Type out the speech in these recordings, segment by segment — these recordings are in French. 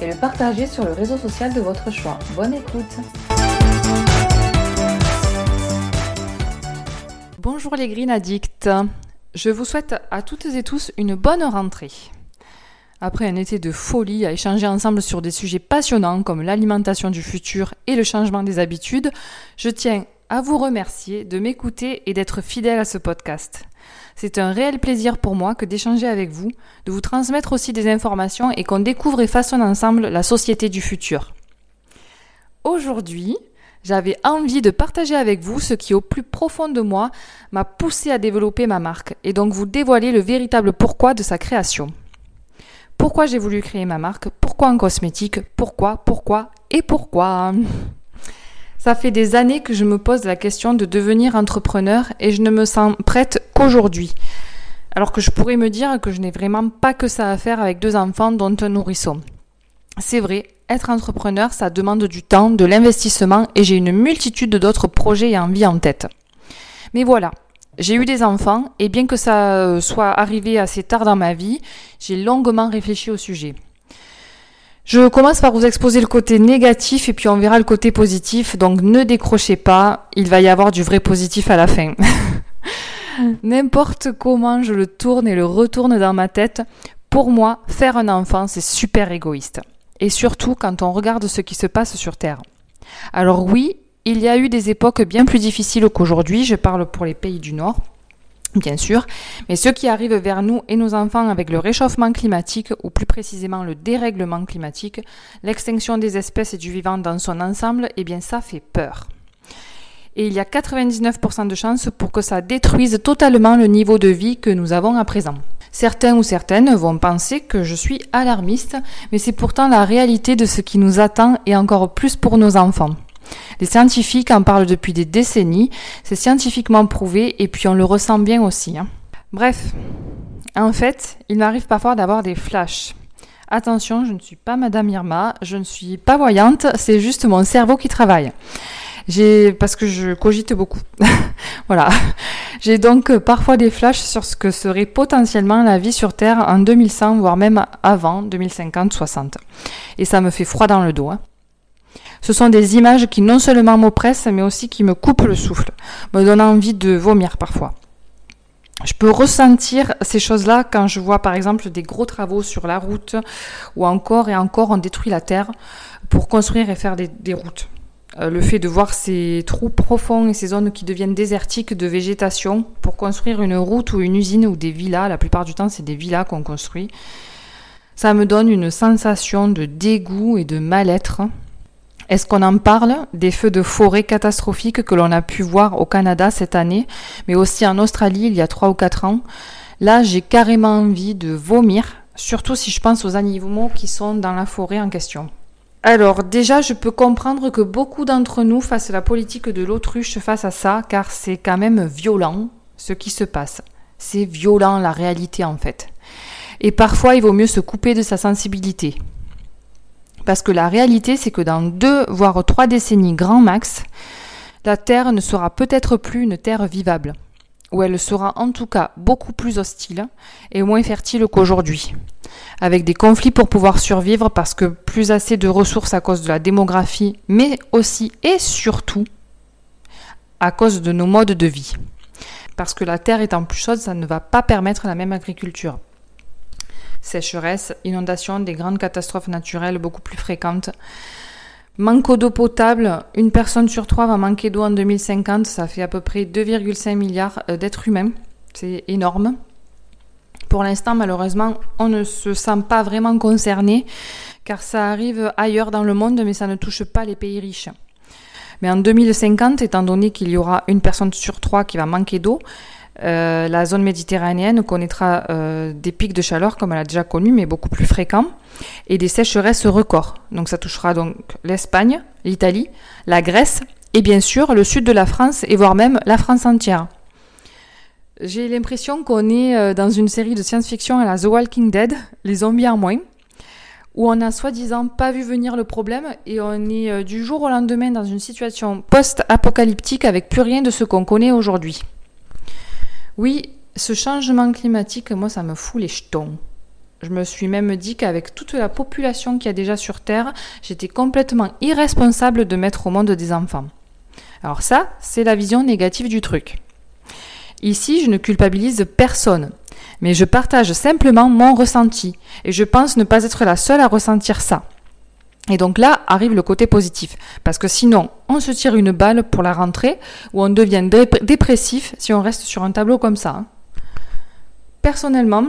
et le partager sur le réseau social de votre choix. Bonne écoute Bonjour les Green Addicts Je vous souhaite à toutes et tous une bonne rentrée. Après un été de folie à échanger ensemble sur des sujets passionnants comme l'alimentation du futur et le changement des habitudes, je tiens à vous remercier de m'écouter et d'être fidèle à ce podcast. C'est un réel plaisir pour moi que d'échanger avec vous, de vous transmettre aussi des informations et qu'on découvre et façonne ensemble la société du futur. Aujourd'hui, j'avais envie de partager avec vous ce qui au plus profond de moi m'a poussé à développer ma marque et donc vous dévoiler le véritable pourquoi de sa création. Pourquoi j'ai voulu créer ma marque? Pourquoi en cosmétique? Pourquoi? Pourquoi? Et pourquoi? Ça fait des années que je me pose la question de devenir entrepreneur et je ne me sens prête qu'aujourd'hui. Alors que je pourrais me dire que je n'ai vraiment pas que ça à faire avec deux enfants dont un nourrisson. C'est vrai, être entrepreneur, ça demande du temps, de l'investissement et j'ai une multitude d'autres projets et envies en tête. Mais voilà, j'ai eu des enfants et bien que ça euh, soit arrivé assez tard dans ma vie, j'ai longuement réfléchi au sujet. Je commence par vous exposer le côté négatif et puis on verra le côté positif. Donc ne décrochez pas, il va y avoir du vrai positif à la fin. N'importe comment je le tourne et le retourne dans ma tête, pour moi, faire un enfant, c'est super égoïste. Et surtout quand on regarde ce qui se passe sur Terre. Alors oui, il y a eu des époques bien plus difficiles qu'aujourd'hui, je parle pour les pays du Nord bien sûr, mais ce qui arrive vers nous et nos enfants avec le réchauffement climatique, ou plus précisément le dérèglement climatique, l'extinction des espèces et du vivant dans son ensemble, eh bien ça fait peur. Et il y a 99% de chances pour que ça détruise totalement le niveau de vie que nous avons à présent. Certains ou certaines vont penser que je suis alarmiste, mais c'est pourtant la réalité de ce qui nous attend et encore plus pour nos enfants. Les scientifiques en parlent depuis des décennies, c'est scientifiquement prouvé et puis on le ressent bien aussi. Hein. Bref, en fait, il m'arrive parfois d'avoir des flashs. Attention, je ne suis pas Madame Irma, je ne suis pas voyante, c'est juste mon cerveau qui travaille. J'ai parce que je cogite beaucoup. voilà. J'ai donc parfois des flashs sur ce que serait potentiellement la vie sur Terre en 2100 voire même avant 2050 60. Et ça me fait froid dans le dos. Hein. Ce sont des images qui non seulement m'oppressent, mais aussi qui me coupent le souffle, me donnent envie de vomir parfois. Je peux ressentir ces choses-là quand je vois par exemple des gros travaux sur la route ou encore et encore on détruit la terre pour construire et faire des, routes. Euh, le fait de voir ces trous profonds et ces zones qui deviennent désertiques de végétation pour construire une route ou une usine ou des villas, la plupart du temps c'est des villas qu'on construit, ça me donne une sensation de dégoût et de mal-être est-ce qu'on en parle des feux de forêt catastrophiques que l'on a pu voir au Canada cette année, mais aussi en Australie il y a trois ou quatre ans? Là, j'ai carrément envie de vomir, surtout si je pense aux animaux qui sont dans la forêt en question. Alors déjà, je peux comprendre que beaucoup d'entre nous fassent la politique de l'autruche face à ça, car c'est quand même violent ce qui se passe. C'est violent la réalité en fait. Et parfois, il vaut mieux se couper de sa sensibilité. Parce que la réalité, c'est que dans deux, voire trois décennies grand max, la Terre ne sera peut-être plus une Terre vivable, ou elle sera en tout cas beaucoup plus hostile et moins fertile qu'aujourd'hui, avec des conflits pour pouvoir survivre parce que plus assez de ressources à cause de la démographie, mais aussi et surtout à cause de nos modes de vie. Parce que la terre étant plus chaude, ça ne va pas permettre la même agriculture sécheresse, inondations, des grandes catastrophes naturelles beaucoup plus fréquentes. Manque d'eau potable, une personne sur trois va manquer d'eau en 2050, ça fait à peu près 2,5 milliards euh, d'êtres humains, c'est énorme. Pour l'instant, malheureusement, on ne se sent pas vraiment concerné, car ça arrive ailleurs dans le monde, mais ça ne touche pas les pays riches. Mais en 2050, étant donné qu'il y aura une personne sur trois qui va manquer d'eau, euh, la zone méditerranéenne connaîtra euh, des pics de chaleur comme elle a déjà connu, mais beaucoup plus fréquents, et des sécheresses records. Donc ça touchera donc l'Espagne, l'Italie, la Grèce, et bien sûr le sud de la France, et voire même la France entière. J'ai l'impression qu'on est euh, dans une série de science-fiction à la The Walking Dead, les zombies en moins, où on a soi-disant pas vu venir le problème et on est du jour au lendemain dans une situation post-apocalyptique avec plus rien de ce qu'on connaît aujourd'hui. Oui, ce changement climatique, moi, ça me fout les jetons. Je me suis même dit qu'avec toute la population qu'il y a déjà sur Terre, j'étais complètement irresponsable de mettre au monde des enfants. Alors ça, c'est la vision négative du truc. Ici, je ne culpabilise personne, mais je partage simplement mon ressenti, et je pense ne pas être la seule à ressentir ça. Et donc là arrive le côté positif, parce que sinon on se tire une balle pour la rentrée ou on devient dépressif si on reste sur un tableau comme ça. Hein. Personnellement,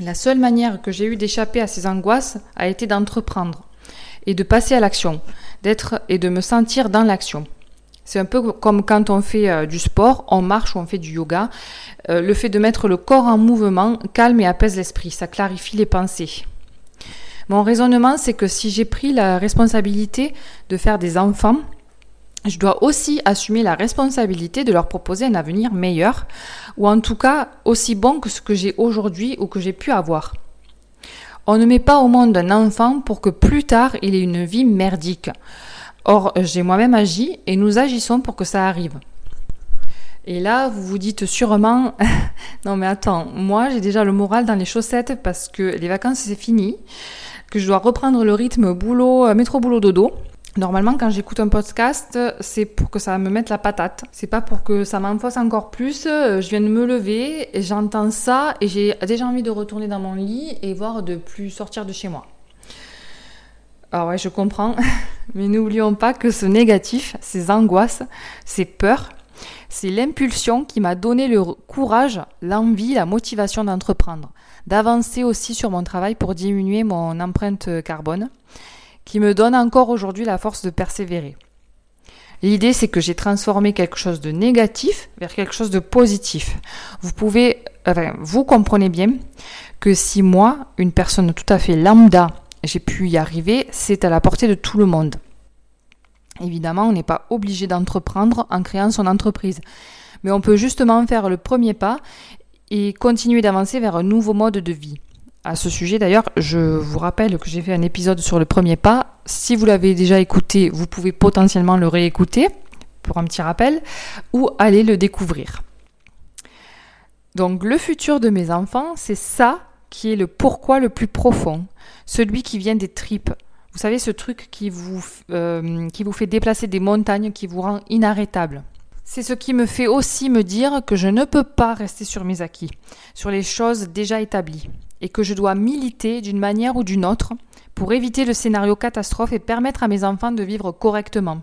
la seule manière que j'ai eu d'échapper à ces angoisses a été d'entreprendre et de passer à l'action, d'être et de me sentir dans l'action. C'est un peu comme quand on fait euh, du sport, on marche ou on fait du yoga. Euh, le fait de mettre le corps en mouvement calme et apaise l'esprit, ça clarifie les pensées. Mon raisonnement, c'est que si j'ai pris la responsabilité de faire des enfants, je dois aussi assumer la responsabilité de leur proposer un avenir meilleur, ou en tout cas aussi bon que ce que j'ai aujourd'hui ou que j'ai pu avoir. On ne met pas au monde un enfant pour que plus tard il ait une vie merdique. Or, j'ai moi-même agi et nous agissons pour que ça arrive. Et là, vous vous dites sûrement, non mais attends, moi j'ai déjà le moral dans les chaussettes parce que les vacances c'est fini que je dois reprendre le rythme boulot, euh, métro boulot dodo. Normalement, quand j'écoute un podcast, c'est pour que ça me mette la patate. C'est pas pour que ça m'enfonce encore plus. Je viens de me lever, j'entends ça et j'ai déjà envie de retourner dans mon lit et voir de plus sortir de chez moi. Alors ouais, je comprends, mais n'oublions pas que ce négatif, ces angoisses, ces peurs, c'est l'impulsion qui m'a donné le courage, l'envie, la motivation d'entreprendre d'avancer aussi sur mon travail pour diminuer mon empreinte carbone, qui me donne encore aujourd'hui la force de persévérer. L'idée, c'est que j'ai transformé quelque chose de négatif vers quelque chose de positif. Vous pouvez, vous comprenez bien que si moi, une personne tout à fait lambda, j'ai pu y arriver, c'est à la portée de tout le monde. Évidemment, on n'est pas obligé d'entreprendre en créant son entreprise. Mais on peut justement faire le premier pas et continuer d'avancer vers un nouveau mode de vie. À ce sujet d'ailleurs, je vous rappelle que j'ai fait un épisode sur le premier pas. Si vous l'avez déjà écouté, vous pouvez potentiellement le réécouter pour un petit rappel ou aller le découvrir. Donc le futur de mes enfants, c'est ça qui est le pourquoi le plus profond, celui qui vient des tripes. Vous savez, ce truc qui vous, euh, qui vous fait déplacer des montagnes, qui vous rend inarrêtable. C'est ce qui me fait aussi me dire que je ne peux pas rester sur mes acquis, sur les choses déjà établies, et que je dois militer d'une manière ou d'une autre pour éviter le scénario catastrophe et permettre à mes enfants de vivre correctement.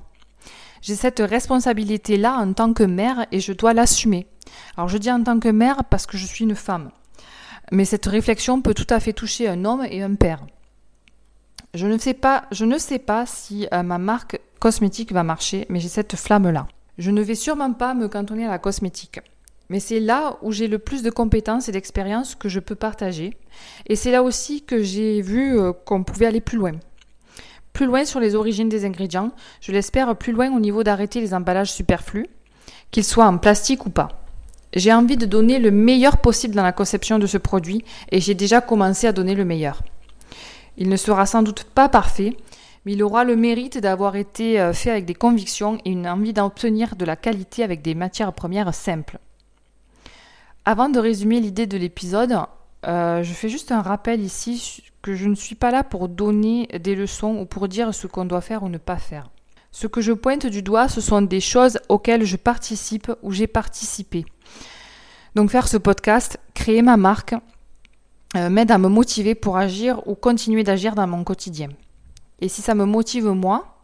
J'ai cette responsabilité-là en tant que mère et je dois l'assumer. Alors je dis en tant que mère parce que je suis une femme. Mais cette réflexion peut tout à fait toucher un homme et un père. Je ne sais pas, si euh, ma marque cosmétique va marcher, mais j'ai cette flamme-là. Je ne vais sûrement pas me cantonner à la cosmétique. Mais c'est là où j'ai le plus de compétences et d'expériences que je peux partager. Et c'est là aussi que j'ai vu euh, qu'on pouvait aller plus loin. Plus loin sur les origines des ingrédients, je l'espère plus loin au niveau d'arrêter les emballages superflus, qu'ils soient en plastique ou pas. J'ai envie de donner le meilleur possible dans la conception de ce produit et j'ai déjà commencé à donner le meilleur. Il ne sera sans doute pas parfait, mais il aura le mérite d'avoir été euh, fait avec des convictions et une envie d'obtenir de la qualité avec des matières premières simples. Avant de résumer l'idée de l'épisode, euh, je fais juste un rappel ici que je ne suis pas là pour donner des leçons ou pour dire ce qu'on doit faire ou ne pas faire. Ce que je pointe du doigt, ce sont des choses auxquelles je participe ou j'ai participé. Donc faire ce podcast, créer ma marque, euh, m'aide à me motiver pour agir ou continuer d'agir dans mon quotidien. Et si ça me motive moi,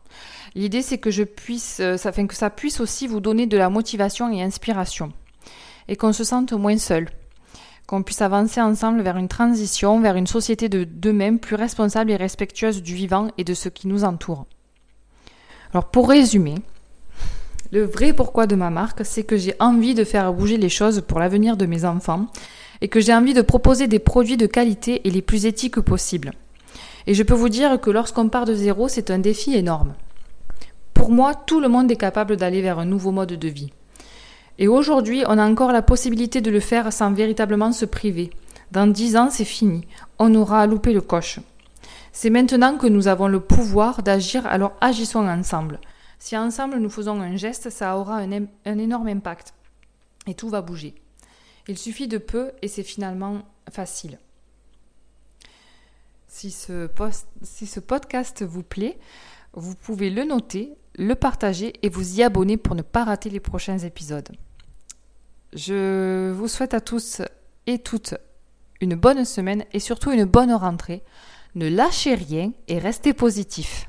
l'idée c'est que je puisse, euh, ça, que ça puisse aussi vous donner de la motivation et inspiration. Et qu'on se sente moins seul. Qu'on puisse avancer ensemble vers une transition, vers une société de demain plus responsable et respectueuse du vivant et de ce qui nous entoure. Alors pour résumer, Le vrai pourquoi de ma marque, c'est que j'ai envie de faire bouger les choses pour l'avenir de mes enfants et que j'ai envie de proposer des produits de qualité et les plus éthiques possibles. Et je peux vous dire que lorsqu'on part de zéro, c'est un défi énorme. Pour moi, tout le monde est capable d'aller vers un nouveau mode de vie. Et aujourd'hui, on a encore la possibilité de le faire sans véritablement se priver. Dans dix ans, c'est fini. On aura loupé le coche. C'est maintenant que nous avons le pouvoir d'agir, alors agissons ensemble. Si ensemble nous faisons un geste, ça aura un énorme impact. Et tout va bouger. Il suffit de peu et c'est finalement facile. Si ce, podcast vous plaît, vous pouvez le noter, le partager et vous y abonner pour ne pas rater les prochains épisodes. Je vous souhaite à tous et toutes une bonne semaine et surtout une bonne rentrée. Ne lâchez rien et restez positifs.